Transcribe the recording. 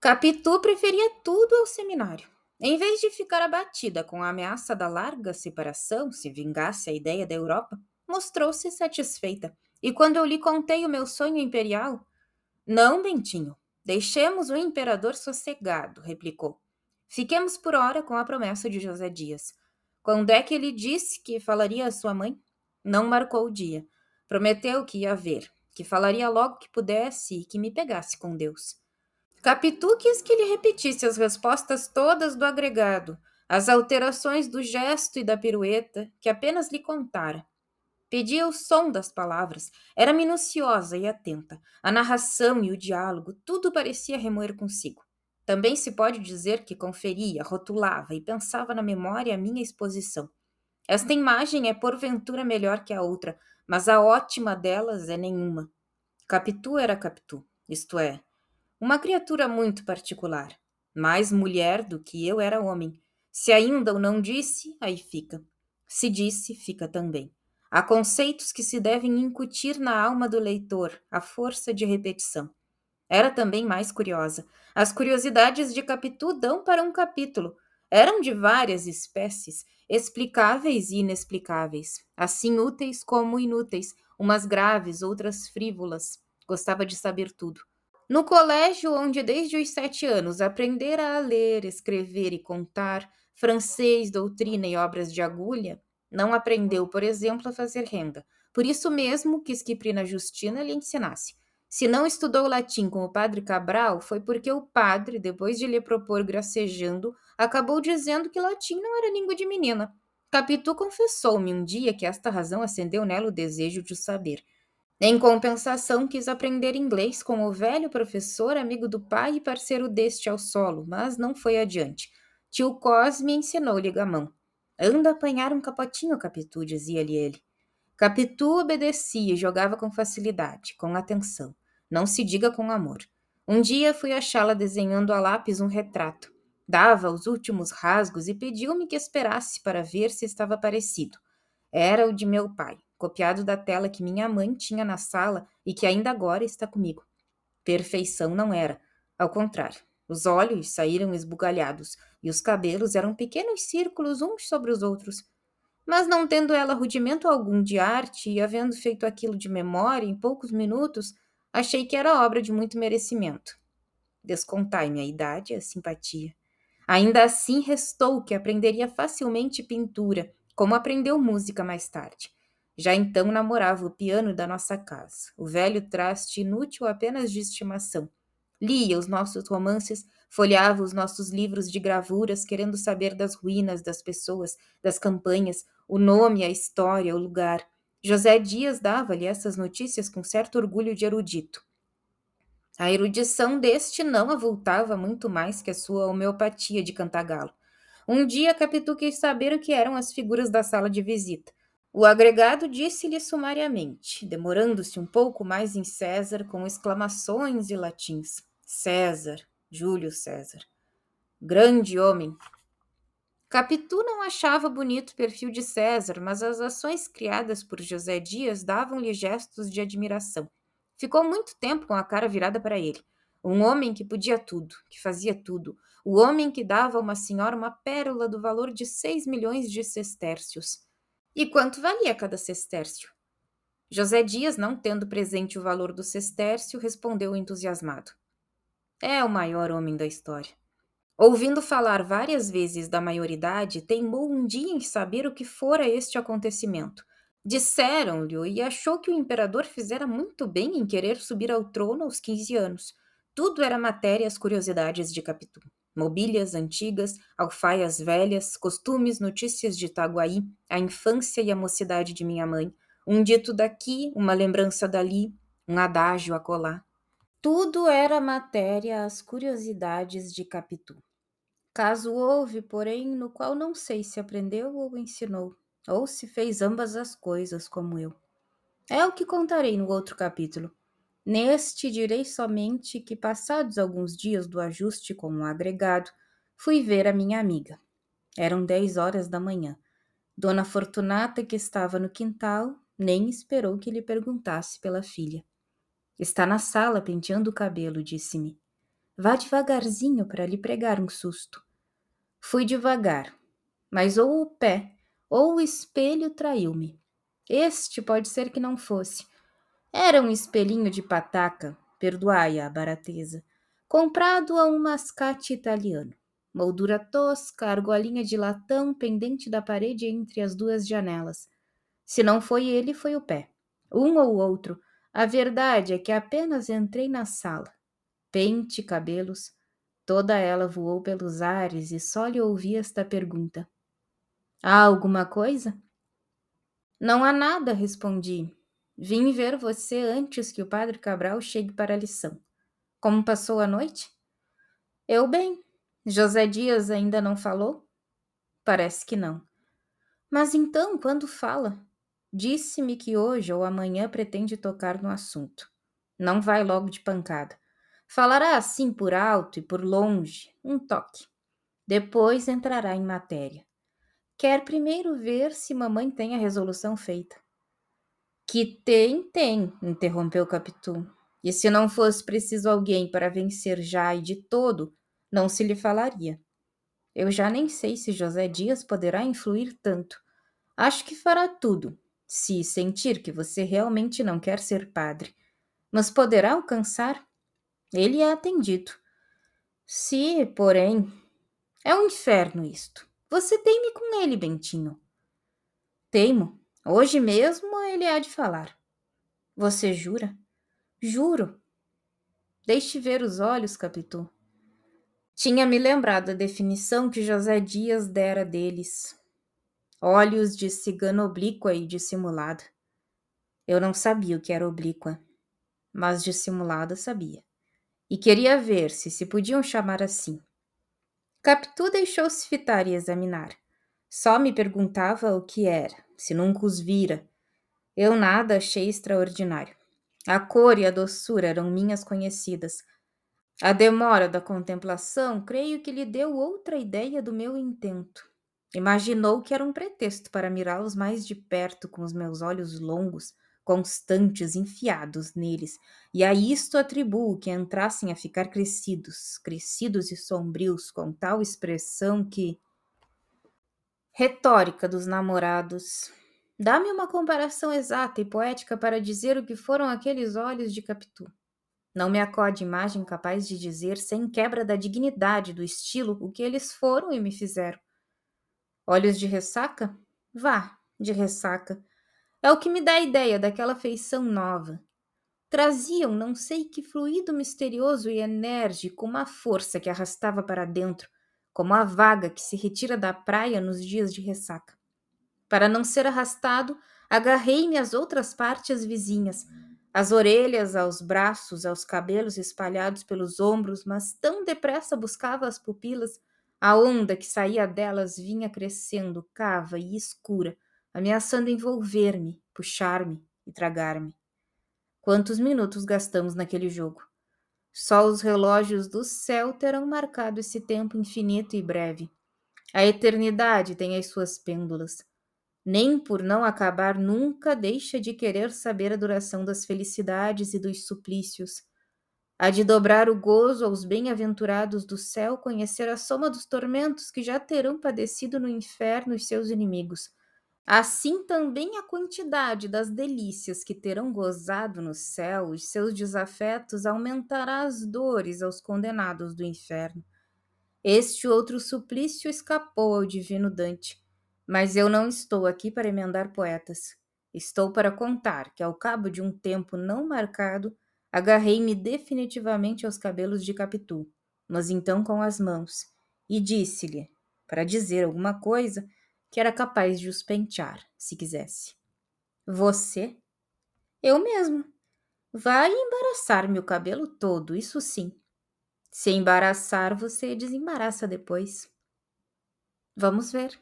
Capitu preferia tudo ao seminário. Em vez de ficar abatida com a ameaça da larga separação, se vingasse a ideia da Europa, mostrou-se satisfeita. E quando eu lhe contei o meu sonho imperial, não, Bentinho, deixemos o imperador sossegado, replicou. Fiquemos por hora com a promessa de José Dias. Quando é que ele disse que falaria à sua mãe? Não marcou o dia. Prometeu que ia ver, que falaria logo que pudesse e que me pegasse com Deus. Capitu quis que lhe repetisse as respostas todas do agregado, as alterações do gesto e da pirueta, que apenas lhe contara. Pedia o som das palavras, era minuciosa e atenta. A narração e o diálogo, tudo parecia remoer consigo. Também se pode dizer que conferia, rotulava e pensava na memória a minha exposição. Esta imagem é porventura melhor que a outra, mas a ótima delas é nenhuma. Capitu era Capitu, isto é, uma criatura muito particular, mais mulher do que eu era homem. Se ainda o não disse, aí fica. Se disse, fica também. Há conceitos que se devem incutir na alma do leitor, à força de repetição. Era também mais curiosa. As curiosidades de Capitu dão para um capítulo. Eram de várias espécies, explicáveis e inexplicáveis, assim úteis como inúteis, umas graves, outras frívolas. Gostava de saber tudo. No colégio, onde desde os sete anos aprendera a ler, escrever e contar, francês, doutrina e obras de agulha, não aprendeu, por exemplo, a fazer renda. Por isso mesmo quis que Prina Justina lhe ensinasse. Se não estudou latim com o padre Cabral, foi porque o padre, depois de lhe propor gracejando, acabou dizendo que latim não era língua de menina. Capitu confessou-me um dia que esta razão acendeu nela o desejo de saber. Em compensação, quis aprender inglês com o velho professor, amigo do pai e parceiro deste ao solo, mas não foi adiante. Tio Cosme ensinou-lhe gamão. Anda apanhar um capotinho, Capitu, dizia-lhe ele. Capitu obedecia e jogava com facilidade, com atenção. Não se diga com amor. Um dia fui achá-la desenhando a lápis um retrato. Dava os últimos rasgos e pediu-me que esperasse para ver se estava parecido. Era o de meu pai, copiado da tela que minha mãe tinha na sala e que ainda agora está comigo. Perfeição não era. Ao contrário, os olhos saíram esbugalhados e os cabelos eram pequenos círculos uns sobre os outros. Mas não tendo ela rudimento algum de arte e havendo feito aquilo de memória em poucos minutos, achei que era obra de muito merecimento. Descontai-me a idade e a simpatia. Ainda assim, restou que aprenderia facilmente pintura, como aprendeu música mais tarde. Já então namorava o piano da nossa casa, o velho traste inútil apenas de estimação, lia os nossos romances, folheava os nossos livros de gravuras, querendo saber das ruínas, das pessoas, das campanhas, o nome, a história, o lugar. José Dias dava-lhe essas notícias com certo orgulho de erudito. A erudição deste não avultava muito mais que a sua homeopatia de cantagalo. Um dia Capitu quis saber o que eram as figuras da sala de visita. O agregado disse-lhe sumariamente, demorando-se um pouco mais em César, com exclamações e latins. César, Júlio César. Grande homem. Capitu não achava bonito o perfil de César, mas as ações criadas por José Dias davam-lhe gestos de admiração. Ficou muito tempo com a cara virada para ele. Um homem que podia tudo, que fazia tudo. O homem que dava a uma senhora uma pérola do valor de seis milhões de sestércios. E quanto valia cada sestércio? José Dias, não tendo presente o valor do sestércio, respondeu entusiasmado. É o maior homem da história. Ouvindo falar várias vezes da maioridade, teimou um dia em saber o que fora este acontecimento. Disseram-lhe e achou que o imperador fizera muito bem em querer subir ao trono aos 15 anos. Tudo era matéria às curiosidades de Capitu. Mobílias antigas, alfaias velhas, costumes, notícias de Itaguaí, a infância e a mocidade de minha mãe, um dito daqui, uma lembrança dali, um adágio acolá. Tudo era matéria às curiosidades de Capitu. Caso houve, porém, no qual não sei se aprendeu ou ensinou, ou se fez ambas as coisas como eu. É o que contarei no outro capítulo. Neste direi somente que, passados alguns dias do ajuste com o agregado, fui ver a minha amiga. Eram dez horas da manhã. Dona Fortunata, que estava no quintal, nem esperou que lhe perguntasse pela filha. Está na sala penteando o cabelo, disse-me. Vá devagarzinho para lhe pregar um susto. Fui devagar, mas ou o pé ou o espelho traiu-me. Este pode ser que não fosse. Era um espelhinho de pataca, perdoai a barateza, comprado a um mascate italiano. Moldura tosca, argolinha de latão pendente da parede entre as duas janelas. Se não foi ele, foi o pé. Um ou outro. A verdade é que apenas entrei na sala. Pente, cabelos. Toda ela voou pelos ares e só lhe ouvi esta pergunta: Há alguma coisa? Não há nada, respondi. Vim ver você antes que o padre Cabral chegue para a lição. Como passou a noite? Eu bem. José Dias ainda não falou? Parece que não. Mas então, quando fala? Disse-me que hoje ou amanhã pretende tocar no assunto. Não vai logo de pancada. Falará assim por alto e por longe, um toque. Depois entrará em matéria. Quer primeiro ver se mamãe tem a resolução feita. Que tem, tem, interrompeu Capitu. E se não fosse preciso alguém para vencer já e de todo, não se lhe falaria. Eu já nem sei se José Dias poderá influir tanto. Acho que fará tudo, se sentir que você realmente não quer ser padre. Mas poderá alcançar? Ele é atendido. Se, porém. É um inferno isto. Você teime com ele, Bentinho. Teimo. Hoje mesmo ele há de falar. Você jura? Juro. Deixe ver os olhos, Capitu. Tinha me lembrado a definição que José Dias dera deles. Olhos de cigana oblíqua e dissimulada. Eu não sabia o que era oblíqua, mas dissimulada sabia. E queria ver se se podiam chamar assim. Capitu deixou-se fitar e examinar. Só me perguntava o que era, se nunca os vira. Eu nada achei extraordinário. A cor e a doçura eram minhas conhecidas. A demora da contemplação, creio que lhe deu outra ideia do meu intento. Imaginou que era um pretexto para mirá-los mais de perto com os meus olhos longos, constantes, enfiados neles, e a isto atribuo que entrassem a ficar crescidos, crescidos e sombrios, com tal expressão que. Retórica dos namorados. Dá-me uma comparação exata e poética para dizer o que foram aqueles olhos de Capitu. Não me acode imagem capaz de dizer, sem quebra da dignidade do estilo, o que eles foram e me fizeram. Olhos de ressaca? Vá, de ressaca é o que me dá a ideia daquela feição nova. Traziam não sei que fluido misterioso e enérgico, uma força que arrastava para dentro, como a vaga que se retira da praia nos dias de ressaca. Para não ser arrastado, agarrei-me às outras partes vizinhas, às orelhas, aos braços, aos cabelos espalhados pelos ombros, mas tão depressa buscava as pupilas, a onda que saía delas vinha crescendo, cava e escura, ameaçando envolver-me, puxar-me e tragar-me. Quantos minutos gastamos naquele jogo? Só os relógios do céu terão marcado esse tempo infinito e breve. A eternidade tem as suas pêndulas. Nem por não acabar nunca deixa de querer saber a duração das felicidades e dos suplícios. Há de dobrar o gozo aos bem-aventurados do céu conhecer a soma dos tormentos que já terão padecido no inferno os seus inimigos Assim também a quantidade das delícias que terão gozado no céu, os seus desafetos aumentará as dores aos condenados do inferno. Este outro suplício escapou ao divino Dante, mas eu não estou aqui para emendar poetas. Estou para contar que, ao cabo de um tempo não marcado, agarrei-me definitivamente aos cabelos de Capitu, mas então com as mãos, e disse-lhe, para dizer alguma coisa, que era capaz de os pentear, se quisesse. Você? Eu mesmo. Vai embaraçar-me o cabelo todo, isso sim. Se embaraçar, você desembaraça depois. Vamos ver.